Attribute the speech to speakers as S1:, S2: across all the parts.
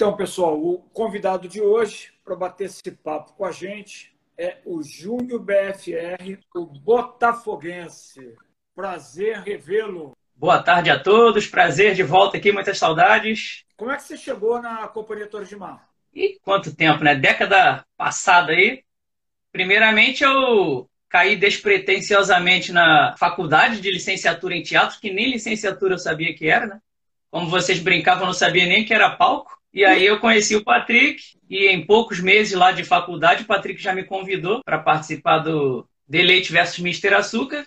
S1: Então, pessoal, o convidado de hoje para bater esse papo com a gente é o Júnior BFR, o botafoguense. Prazer revê-lo.
S2: Boa tarde a todos, prazer de volta aqui, muitas saudades.
S1: Como é que você chegou na Companhia Torres de Mar?
S2: E quanto tempo, né? Década passada aí. Primeiramente, eu caí despretensiosamente na faculdade de licenciatura em teatro, que nem licenciatura eu sabia que era, né? Como vocês brincavam, eu não sabia nem que era palco. E aí eu conheci o Patrick e em poucos meses lá de faculdade, o Patrick já me convidou para participar do Deleite versus Mister Açúcar.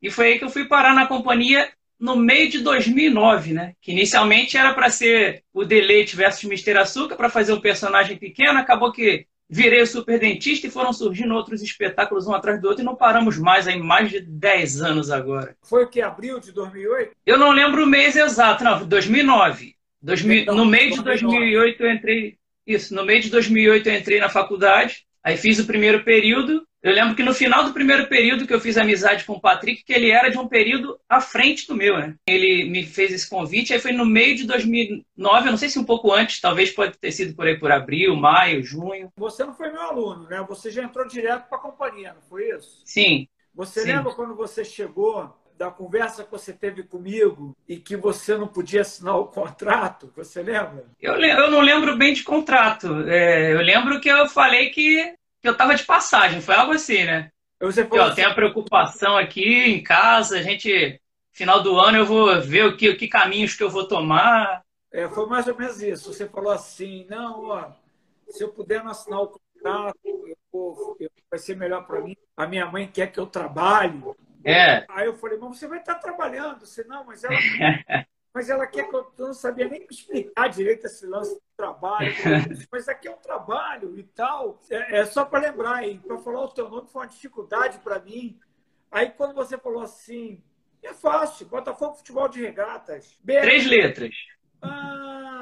S2: E foi aí que eu fui parar na companhia no meio de 2009, né? Que inicialmente era para ser o Deleite versus Mister Açúcar, para fazer um personagem pequeno, acabou que virei o super dentista e foram surgindo outros espetáculos um atrás do outro e não paramos mais aí mais de 10 anos agora.
S1: Foi o que abril de 2008?
S2: Eu não lembro o mês exato, não, 2009. 2000, então, no meio de 2008 eu entrei isso, no meio de 2008 eu entrei na faculdade, aí fiz o primeiro período eu lembro que no final do primeiro período que eu fiz amizade com o Patrick, que ele era de um período à frente do meu, né? Ele me fez esse convite, aí foi no meio de 2009, eu não sei se um pouco antes, talvez pode ter sido por aí por abril, maio, junho.
S1: Você não foi meu aluno, né? Você já entrou direto para a companhia, não foi isso?
S2: Sim.
S1: Você
S2: sim.
S1: lembra quando você chegou da conversa que você teve comigo e que você não podia assinar o contrato? Você lembra?
S2: Eu, eu não lembro bem de contrato. É, eu lembro que eu falei que que eu tava de passagem, foi algo assim, né?
S1: Você falou
S2: assim, tem a preocupação aqui em casa, a gente, final do ano eu vou ver o que, o que caminhos que eu vou tomar.
S1: É, foi mais ou menos isso. Você falou assim, não, ó, se eu puder não assinar o contrato, eu vou, eu, vai ser melhor para mim. A minha mãe quer que eu trabalhe.
S2: É.
S1: Aí eu falei, mas você vai estar trabalhando. Você, não, mas ela, mas ela quer que eu, eu não sabia nem explicar direito esse lance do trabalho. mas aqui é um trabalho e tal. É, é só para lembrar aí, para falar o teu nome foi uma dificuldade para mim. Aí quando você falou assim, é fácil, Botafogo Futebol de Regatas.
S2: BR. Três letras.
S1: Ah,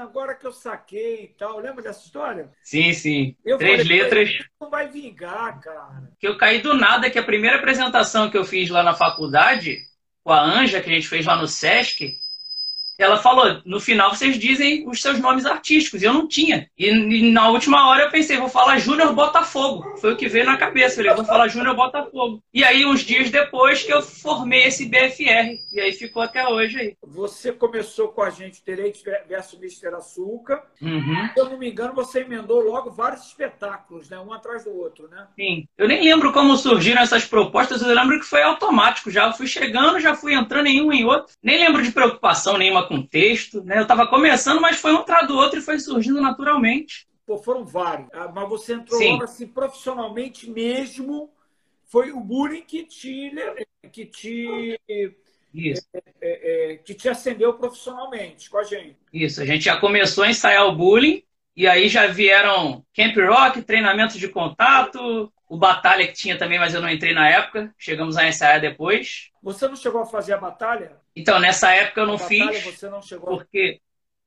S1: agora que eu saquei e tal. Lembra dessa história?
S2: Sim, sim. Eu Três falei, letras.
S1: Não vai vingar, cara.
S2: Que eu caí do nada, que a primeira apresentação que eu fiz lá na faculdade, com a Anja, que a gente fez lá no Sesc, ela falou, no final vocês dizem os seus nomes artísticos. E eu não tinha. E, e na última hora eu pensei, vou falar Júnior Botafogo. Foi o que veio na cabeça. Eu falei, vou falar Júnior Botafogo. E aí, uns dias depois que eu formei esse BFR. E aí ficou até hoje aí.
S1: Você começou com a gente Direito versus Mister Açúcar.
S2: Uhum.
S1: Se eu não me engano, você emendou logo vários espetáculos, né? Um atrás do outro, né?
S2: Sim. Eu nem lembro como surgiram essas propostas. Eu lembro que foi automático já. Eu fui chegando, já fui entrando em um em outro. Nem lembro de preocupação nenhuma com texto, né? Eu estava começando, mas foi um atrás do outro e foi surgindo naturalmente.
S1: Pô, foram vários. Ah, mas você entrou Sim. logo assim, profissionalmente mesmo. Foi o bullying que te, que te,
S2: Isso.
S1: É, é, é, que te acendeu profissionalmente com a gente.
S2: Isso, a gente já começou a ensaiar o bullying, e aí já vieram Camp Rock, treinamento de contato, o Batalha que tinha também, mas eu não entrei na época. Chegamos a ensaiar depois.
S1: Você não chegou a fazer a Batalha?
S2: Então, nessa época eu não fiz.
S1: Batalha você não
S2: Porque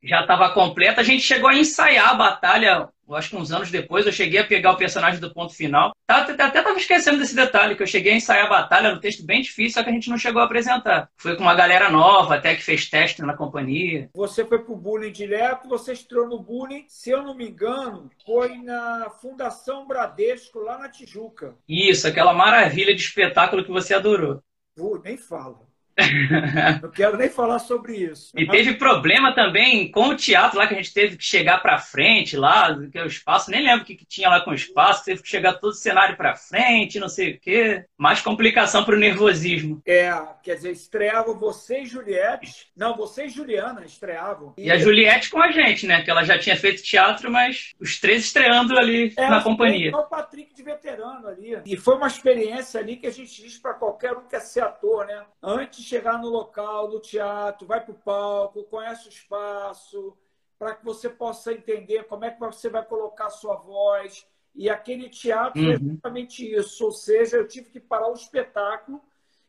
S2: já estava completa. A gente chegou a ensaiar a batalha, acho que uns anos depois, eu cheguei a pegar o personagem do ponto final. Tá, até estava esquecendo desse detalhe, que eu cheguei a ensaiar a batalha no texto bem difícil, só que a gente não chegou a apresentar. Foi com uma galera nova, até que fez teste na companhia.
S1: Você foi pro bullying direto, você estreou no bullying, se eu não me engano, foi na Fundação Bradesco, lá na Tijuca.
S2: Isso, aquela maravilha de espetáculo que você adorou.
S1: Pô, nem fala. Não quero nem falar sobre isso.
S2: E teve problema também com o teatro lá, que a gente teve que chegar para frente lá, que é o espaço, nem lembro o que, que tinha lá com o espaço, teve que chegar todo o cenário para frente, não sei o quê. Mais complicação para o nervosismo.
S1: É, quer dizer, estreavam você e Juliette. Não, você e Juliana estreavam.
S2: E, e a Juliette com a gente, né? Que ela já tinha feito teatro, mas os três estreando ali
S1: é,
S2: na companhia.
S1: o Patrick de veterano ali. E foi uma experiência ali que a gente diz para qualquer um que quer ser ator, né? Antes chegar no local do teatro, vai para o palco, conhece o espaço, para que você possa entender como é que você vai colocar a sua voz. E aquele teatro uhum. é exatamente isso. Ou seja, eu tive que parar o espetáculo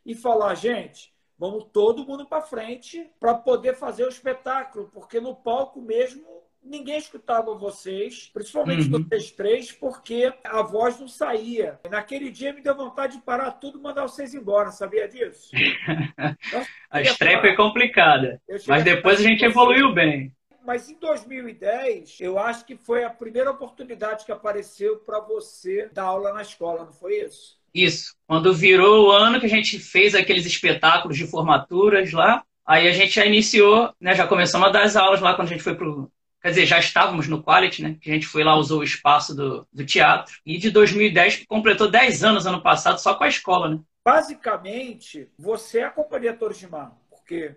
S1: e falar, gente, vamos todo mundo para frente para poder fazer o espetáculo, porque no palco mesmo ninguém escutava vocês, principalmente uhum. vocês três, porque a voz não saía. Naquele dia me deu vontade de parar tudo e mandar vocês embora, sabia disso?
S2: a estreia foi complicada, mas depois a gente evoluiu bem.
S1: mas em 2010, eu acho que foi a primeira oportunidade que apareceu para você dar aula na escola, não foi isso?
S2: Isso. Quando virou o ano que a gente fez aqueles espetáculos de formaturas lá, aí a gente já iniciou, né, já começamos a dar as aulas lá quando a gente foi pro Quer dizer, já estávamos no Quality, né? Que a gente foi lá, usou o espaço do, do teatro. E de 2010 completou 10 anos ano passado só com a escola, né?
S1: Basicamente, você é a Companhia Torres de Mar, porque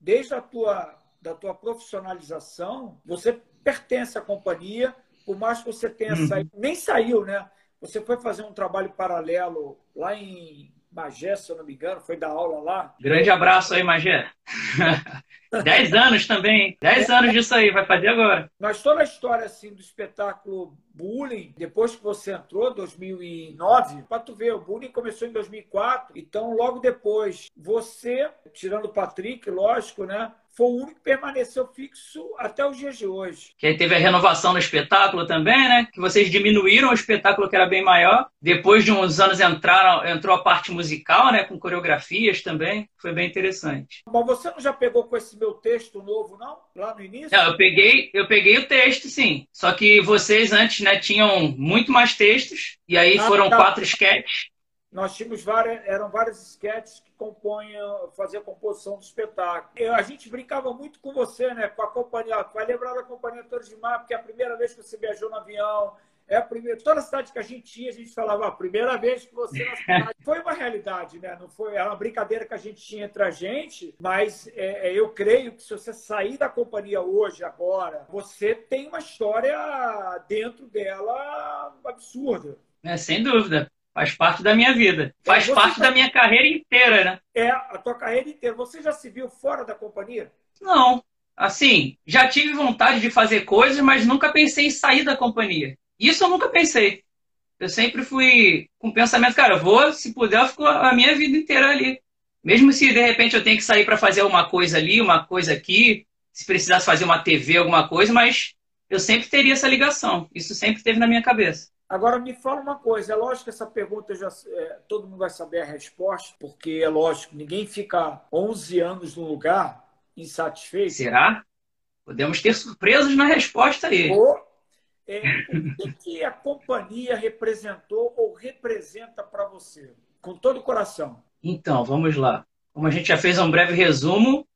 S1: desde a tua, da tua profissionalização, você pertence à companhia, por mais que você tenha uhum. saído, nem saiu, né? Você foi fazer um trabalho paralelo lá em Magé, se eu não me engano, foi dar aula lá.
S2: Grande abraço aí, Magé. Dez anos também. Dez anos disso aí, vai fazer agora.
S1: Mas toda a história assim do espetáculo Bullying, depois que você entrou, 2009, para tu ver, o Bullying começou em 2004, então logo depois, você, tirando o Patrick, lógico, né? Foi o único que permaneceu fixo até os dias de hoje.
S2: Que aí teve a renovação no espetáculo também, né? Que vocês diminuíram o espetáculo que era bem maior. Depois de uns anos entraram, entrou a parte musical, né? Com coreografias também. Foi bem interessante.
S1: Mas você não já pegou com esse meu texto novo, não? Lá no início? Não,
S2: eu peguei, eu peguei o texto, sim. Só que vocês antes, né, tinham muito mais textos. E aí ah, foram tá. quatro sketches
S1: nós tínhamos várias, eram vários sketches que compunham, faziam a composição do espetáculo. Eu, a gente brincava muito com você, né? Com a companhia, vai lembrar da companhia Torres de Mar, porque é a primeira vez que você viajou no avião, é a primeira, toda a cidade que a gente ia, a gente falava, a primeira vez que você na cidade. Foi uma realidade, né? Não foi, era uma brincadeira que a gente tinha entre a gente, mas é, é, eu creio que se você sair da companhia hoje, agora, você tem uma história dentro dela absurda.
S2: É, sem dúvida. Faz parte da minha vida. É, Faz parte tá... da minha carreira inteira, né?
S1: É, a tua carreira inteira. Você já se viu fora da companhia?
S2: Não. Assim, já tive vontade de fazer coisas, mas nunca pensei em sair da companhia. Isso eu nunca pensei. Eu sempre fui com o pensamento, cara, vou, se puder, eu fico a minha vida inteira ali. Mesmo se de repente eu tenho que sair para fazer uma coisa ali, uma coisa aqui, se precisasse fazer uma TV, alguma coisa, mas eu sempre teria essa ligação. Isso sempre teve na minha cabeça.
S1: Agora, me fala uma coisa. É lógico que essa pergunta já é, todo mundo vai saber a resposta, porque é lógico, ninguém fica 11 anos no lugar insatisfeito.
S2: Será? Podemos ter surpresas na resposta aí.
S1: Ou, é, o que, que a companhia representou ou representa para você? Com todo o coração.
S2: Então, vamos lá. Como a gente já fez um breve resumo,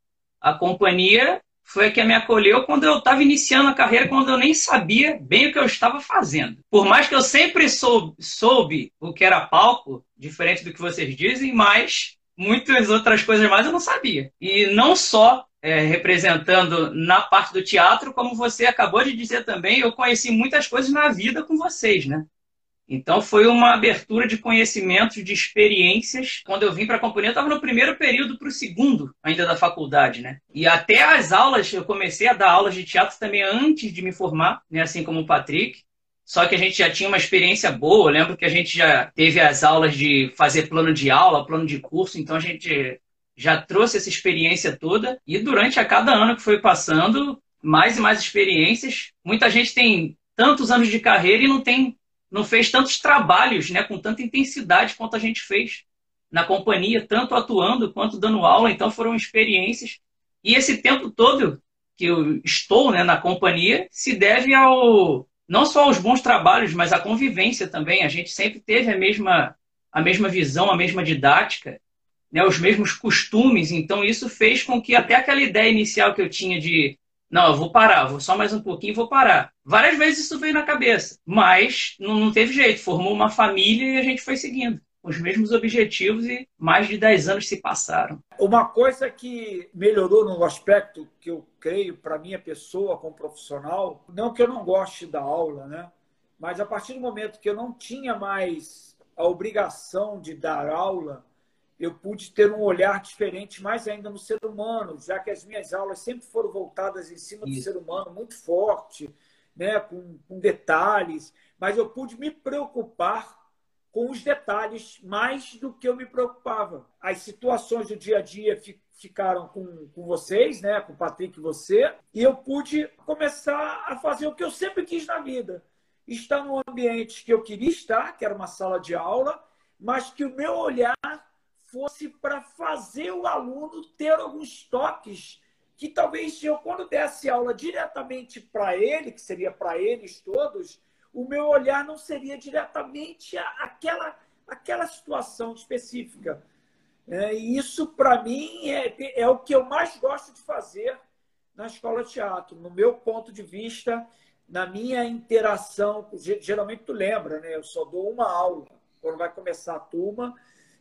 S2: a companhia foi a que me acolheu quando eu estava iniciando a carreira, quando eu nem sabia bem o que eu estava fazendo. Por mais que eu sempre soube, soube o que era palco, diferente do que vocês dizem, mas muitas outras coisas mais eu não sabia. E não só é, representando na parte do teatro, como você acabou de dizer também, eu conheci muitas coisas na vida com vocês, né? Então foi uma abertura de conhecimentos, de experiências. Quando eu vim para a companhia, eu estava no primeiro período para o segundo ainda da faculdade, né? E até as aulas, eu comecei a dar aulas de teatro também antes de me formar, né? assim como o Patrick. Só que a gente já tinha uma experiência boa. Eu lembro que a gente já teve as aulas de fazer plano de aula, plano de curso, então a gente já trouxe essa experiência toda. E durante a cada ano que foi passando, mais e mais experiências. Muita gente tem tantos anos de carreira e não tem não fez tantos trabalhos né, com tanta intensidade quanto a gente fez na companhia, tanto atuando quanto dando aula. Então foram experiências. E esse tempo todo que eu estou né, na companhia se deve ao não só aos bons trabalhos, mas à convivência também. A gente sempre teve a mesma, a mesma visão, a mesma didática, né, os mesmos costumes. Então isso fez com que até aquela ideia inicial que eu tinha de não, eu vou parar, vou só mais um pouquinho e vou parar. Várias vezes isso veio na cabeça, mas não, não teve jeito. Formou uma família e a gente foi seguindo os mesmos objetivos e mais de 10 anos se passaram.
S1: Uma coisa que melhorou no aspecto que eu creio para minha pessoa como profissional, não que eu não goste da aula, né? Mas a partir do momento que eu não tinha mais a obrigação de dar aula, eu pude ter um olhar diferente mais ainda no ser humano, já que as minhas aulas sempre foram voltadas em cima do ser humano, muito forte, né, com, com detalhes, mas eu pude me preocupar com os detalhes mais do que eu me preocupava. As situações do dia a dia ficaram com, com vocês, né, com o Patrick e você, e eu pude começar a fazer o que eu sempre quis na vida. Estar no ambiente que eu queria estar, que era uma sala de aula, mas que o meu olhar fosse para fazer o aluno ter alguns toques que talvez eu, quando desse aula diretamente para ele, que seria para eles todos, o meu olhar não seria diretamente aquela, aquela situação específica. É, e isso, para mim, é, é o que eu mais gosto de fazer na escola de teatro. No meu ponto de vista, na minha interação, geralmente tu lembra, né? Eu só dou uma aula. Quando vai começar a turma,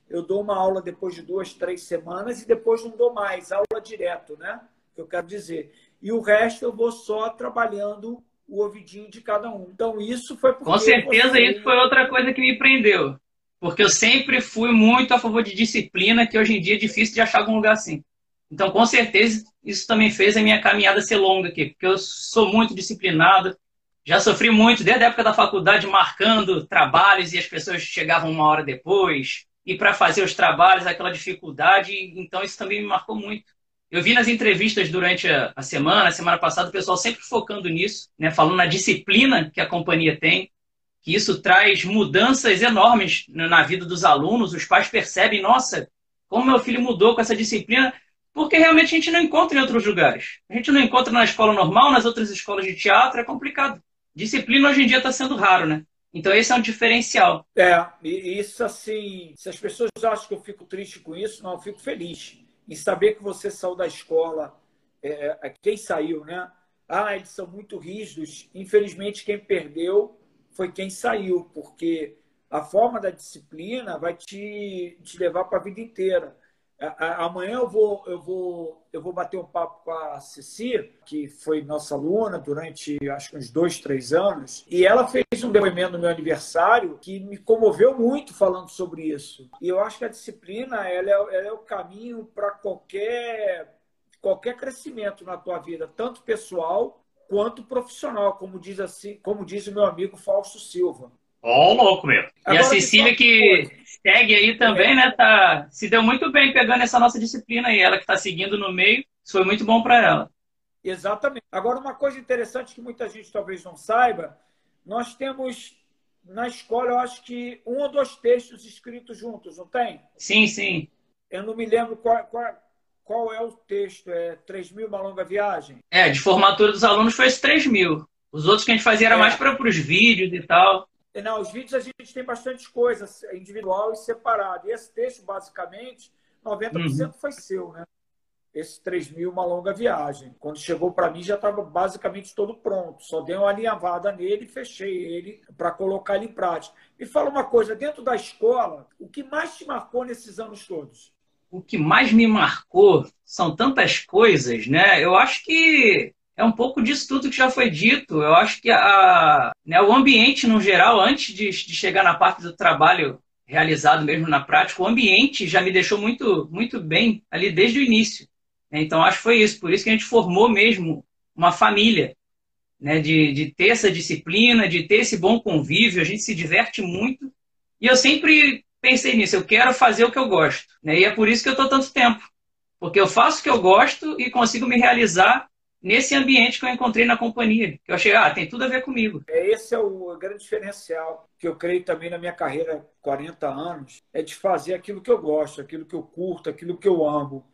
S1: eu dou uma aula depois de duas, três semanas e depois não dou mais, aula direto, né? que eu quero dizer. E o resto eu vou só trabalhando o ouvidinho de cada um. Então, isso foi porque.
S2: Com certeza, você... isso foi outra coisa que me prendeu. Porque eu sempre fui muito a favor de disciplina, que hoje em dia é difícil de achar algum lugar assim. Então, com certeza, isso também fez a minha caminhada ser longa aqui, porque eu sou muito disciplinado. Já sofri muito, desde a época da faculdade, marcando trabalhos e as pessoas chegavam uma hora depois. E para fazer os trabalhos, aquela dificuldade. Então, isso também me marcou muito. Eu vi nas entrevistas durante a semana, a semana passada, o pessoal sempre focando nisso, né, falando na disciplina que a companhia tem, que isso traz mudanças enormes na vida dos alunos. Os pais percebem, nossa, como meu filho mudou com essa disciplina, porque realmente a gente não encontra em outros lugares. A gente não encontra na escola normal, nas outras escolas de teatro, é complicado. Disciplina hoje em dia está sendo raro, né? Então esse é um diferencial.
S1: É, e isso assim, se as pessoas acham que eu fico triste com isso, não, eu fico feliz em saber que você saiu da escola, é, é, quem saiu, né? Ah, eles são muito rígidos. Infelizmente, quem perdeu foi quem saiu, porque a forma da disciplina vai te, te levar para a vida inteira. Amanhã eu vou, eu vou, eu vou bater um papo com a Ceci, que foi nossa aluna durante acho que uns dois, três anos, e ela fez um depoimento no meu aniversário que me comoveu muito falando sobre isso. E eu acho que a disciplina ela é, ela é o caminho para qualquer qualquer crescimento na tua vida, tanto pessoal quanto profissional, como diz assim, como diz o meu amigo Fausto Silva.
S2: Ó, oh, louco mesmo. E Agora, a Cecília que segue aí também, né? Tá, se deu muito bem pegando essa nossa disciplina aí. Ela que está seguindo no meio, isso foi muito bom para ela.
S1: Exatamente. Agora, uma coisa interessante que muita gente talvez não saiba, nós temos na escola, eu acho que um ou dois textos escritos juntos, não tem?
S2: Sim, sim.
S1: Eu não me lembro qual, qual, qual é o texto. É 3 mil, uma longa viagem?
S2: É, de formatura dos alunos foi esse 3 mil. Os outros que a gente fazia era é. mais para os vídeos e tal.
S1: Não, os vídeos a gente tem bastante coisa individual e separado. E esse texto, basicamente, 90% uhum. foi seu, né? Esse 3 mil, uma longa viagem. Quando chegou para mim, já estava basicamente todo pronto. Só dei uma alinhavada nele e fechei ele para colocar ele em prática. Me fala uma coisa: dentro da escola, o que mais te marcou nesses anos todos?
S2: O que mais me marcou são tantas coisas, né? Eu acho que é um pouco disso tudo que já foi dito. Eu acho que a, né, o ambiente, no geral, antes de, de, chegar na parte do trabalho realizado mesmo na prática, o ambiente já me deixou muito, muito bem ali desde o início. Né? Então, acho que foi isso. Por isso que a gente formou mesmo uma família. Né? De, de ter essa disciplina, de ter esse bom convívio. A gente se diverte muito. E eu sempre pensei nisso. Eu quero fazer o que eu gosto. Né? E é por isso que eu estou tanto tempo. Porque eu faço o que eu gosto e consigo me realizar nesse ambiente que eu encontrei na companhia. Eu achei, ah, tem tudo a ver comigo.
S1: É, esse é o grande diferencial que eu creio também na minha carreira, 40 anos, é de fazer aquilo que eu gosto, aquilo que eu curto, aquilo que eu amo.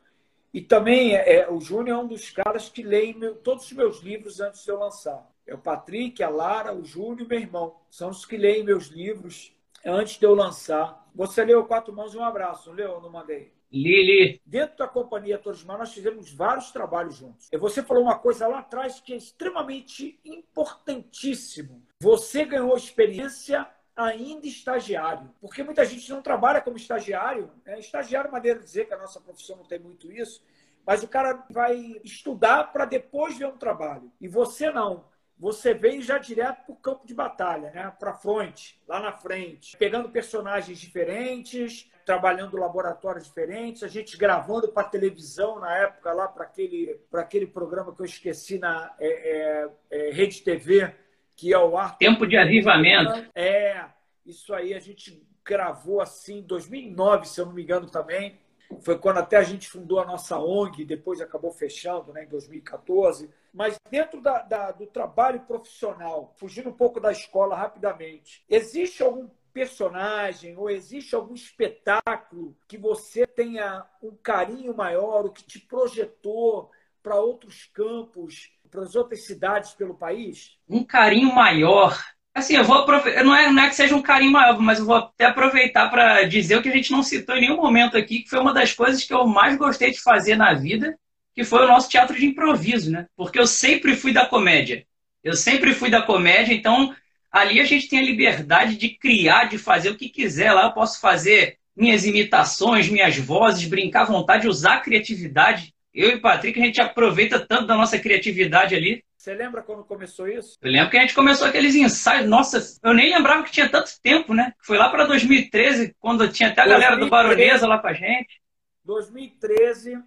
S1: E também é, é o Júnior é um dos caras que meu, todos os meus livros antes de eu lançar. É o Patrick, a Lara, o Júnior e meu irmão. São os que leem meus livros antes de eu lançar. Você leu Quatro Mãos e um Abraço, não leu ou não mandei?
S2: Lili.
S1: Dentro da companhia Torismar, nós fizemos vários trabalhos juntos. E você falou uma coisa lá atrás que é extremamente importantíssimo. Você ganhou experiência ainda estagiário. Porque muita gente não trabalha como estagiário. Né? Estagiário, maneira de dizer que a nossa profissão não tem muito isso. Mas o cara vai estudar para depois ver um trabalho. E você não você veio já direto para o campo de batalha, né? para a fronte, lá na frente, pegando personagens diferentes, trabalhando laboratórios diferentes, a gente gravando para televisão na época lá para aquele, aquele programa que eu esqueci na é, é, é, Rede TV, que é o ar.
S2: Tempo de avivamento.
S1: É, isso aí a gente gravou assim em 2009, se eu não me engano também. Foi quando até a gente fundou a nossa ONG, depois acabou fechando né, em 2014. Mas dentro da, da, do trabalho profissional, fugindo um pouco da escola rapidamente, existe algum personagem ou existe algum espetáculo que você tenha um carinho maior, o que te projetou para outros campos, para as outras cidades pelo país?
S2: Um carinho maior. Assim, eu vou aproveitar, não é, não é que seja um carinho maior, mas eu vou até aproveitar para dizer o que a gente não citou em nenhum momento aqui, que foi uma das coisas que eu mais gostei de fazer na vida, que foi o nosso teatro de improviso, né? Porque eu sempre fui da comédia. Eu sempre fui da comédia, então ali a gente tem a liberdade de criar, de fazer o que quiser. Lá eu posso fazer minhas imitações, minhas vozes, brincar à vontade, usar a criatividade. Eu e o Patrick, a gente aproveita tanto da nossa criatividade ali.
S1: Você lembra quando começou isso?
S2: Eu lembro que a gente começou aqueles ensaios. Nossa, eu nem lembrava que tinha tanto tempo, né? Foi lá para 2013, quando tinha até a 2013, galera do Baronesa lá com a gente.
S1: 2013,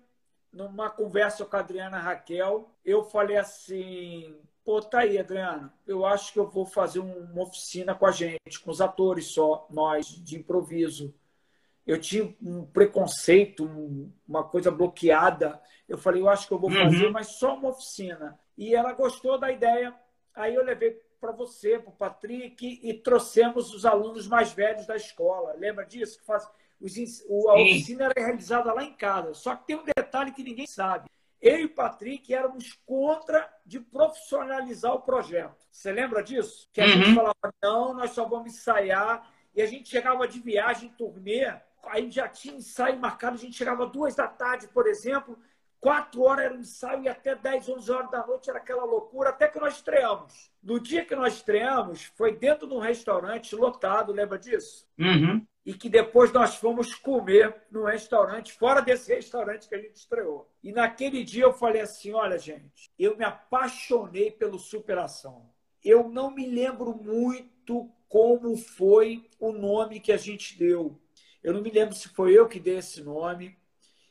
S1: numa conversa com a Adriana Raquel, eu falei assim: pô, tá aí, Adriana, eu acho que eu vou fazer uma oficina com a gente, com os atores só, nós, de improviso. Eu tinha um preconceito, uma coisa bloqueada. Eu falei, eu acho que eu vou fazer, uhum. mas só uma oficina. E ela gostou da ideia. Aí eu levei para você, para o Patrick, e trouxemos os alunos mais velhos da escola. Lembra disso? Que faz os, a oficina era realizada lá em casa. Só que tem um detalhe que ninguém sabe. Eu e o Patrick éramos contra de profissionalizar o projeto. Você lembra disso? Que a uhum. gente falava, não, nós só vamos ensaiar. E a gente chegava de viagem, turnê, aí já tinha ensaio marcado, a gente chegava duas da tarde, por exemplo, quatro horas era um ensaio e até 10, 11 horas da noite era aquela loucura, até que nós estreamos. No dia que nós estreamos, foi dentro de um restaurante lotado, lembra disso?
S2: Uhum
S1: e que depois nós fomos comer no restaurante, fora desse restaurante que a gente estreou. E naquele dia eu falei assim: olha, gente, eu me apaixonei pelo Superação. Eu não me lembro muito como foi o nome que a gente deu. Eu não me lembro se foi eu que dei esse nome.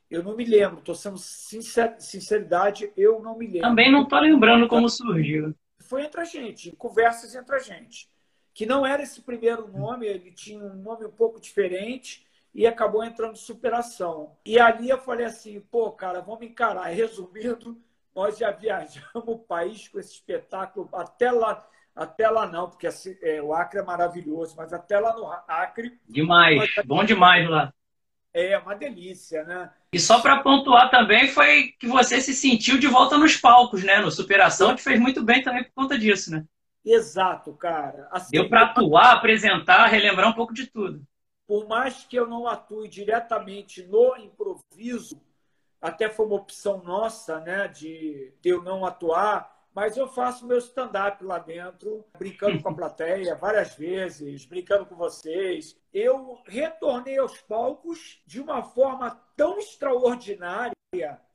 S1: Eu não me lembro, estou sendo sincer, sinceridade, eu não me lembro.
S2: Também não estou lembrando como surgiu.
S1: Foi entre a gente, conversas entre a gente que não era esse primeiro nome, ele tinha um nome um pouco diferente e acabou entrando superação. E ali eu falei assim, pô, cara, vamos encarar. Resumindo, nós já viajamos o país com esse espetáculo até lá, até lá não, porque assim, é, o Acre é maravilhoso, mas até lá no Acre.
S2: Demais, nós... bom demais lá.
S1: É, uma delícia, né?
S2: E só para pontuar também foi que você se sentiu de volta nos palcos, né? No Superação, que fez muito bem também por conta disso, né?
S1: Exato, cara.
S2: Assim, Deu para atuar, apresentar, relembrar um pouco de tudo.
S1: Por mais que eu não atue diretamente no improviso, até foi uma opção nossa, né, de eu não atuar, mas eu faço meu stand-up lá dentro, brincando com a plateia várias vezes, brincando com vocês. Eu retornei aos palcos de uma forma tão extraordinária.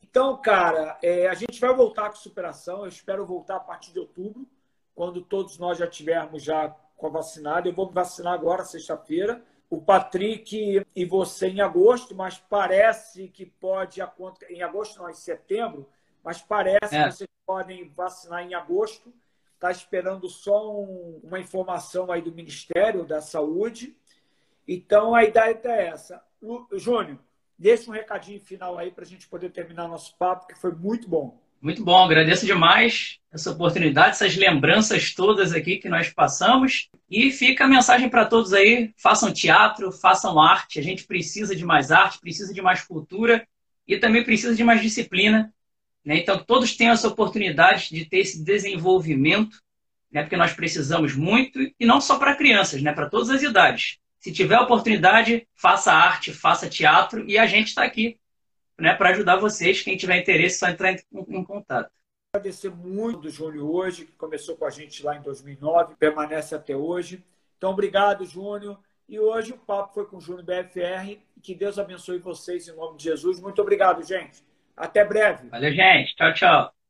S1: Então, cara, é, a gente vai voltar com superação. Eu espero voltar a partir de outubro quando todos nós já tivermos já com a vacinada. Eu vou me vacinar agora, sexta-feira. O Patrick e você em agosto, mas parece que pode acontecer. Em agosto, não, em setembro, mas parece é. que vocês podem vacinar em agosto. Está esperando só um, uma informação aí do Ministério da Saúde. Então, a ideia é essa. Júnior, deixa um recadinho final aí para a gente poder terminar nosso papo, que foi muito bom.
S2: Muito bom, agradeço demais essa oportunidade, essas lembranças todas aqui que nós passamos. E fica a mensagem para todos aí: façam teatro, façam arte. A gente precisa de mais arte, precisa de mais cultura e também precisa de mais disciplina. Né? Então, todos tenham essa oportunidade de ter esse desenvolvimento, né? porque nós precisamos muito, e não só para crianças, né? para todas as idades. Se tiver oportunidade, faça arte, faça teatro e a gente está aqui né, para ajudar vocês. Quem tiver interesse, só entrar em, em contato.
S1: Agradecer muito do Júnior hoje, que começou com a gente lá em 2009, permanece até hoje. Então, obrigado, Júnior. E hoje o papo foi com o Júnior BFR. Que Deus abençoe vocês em nome de Jesus. Muito obrigado, gente. Até breve.
S2: Valeu, gente. Tchau, tchau.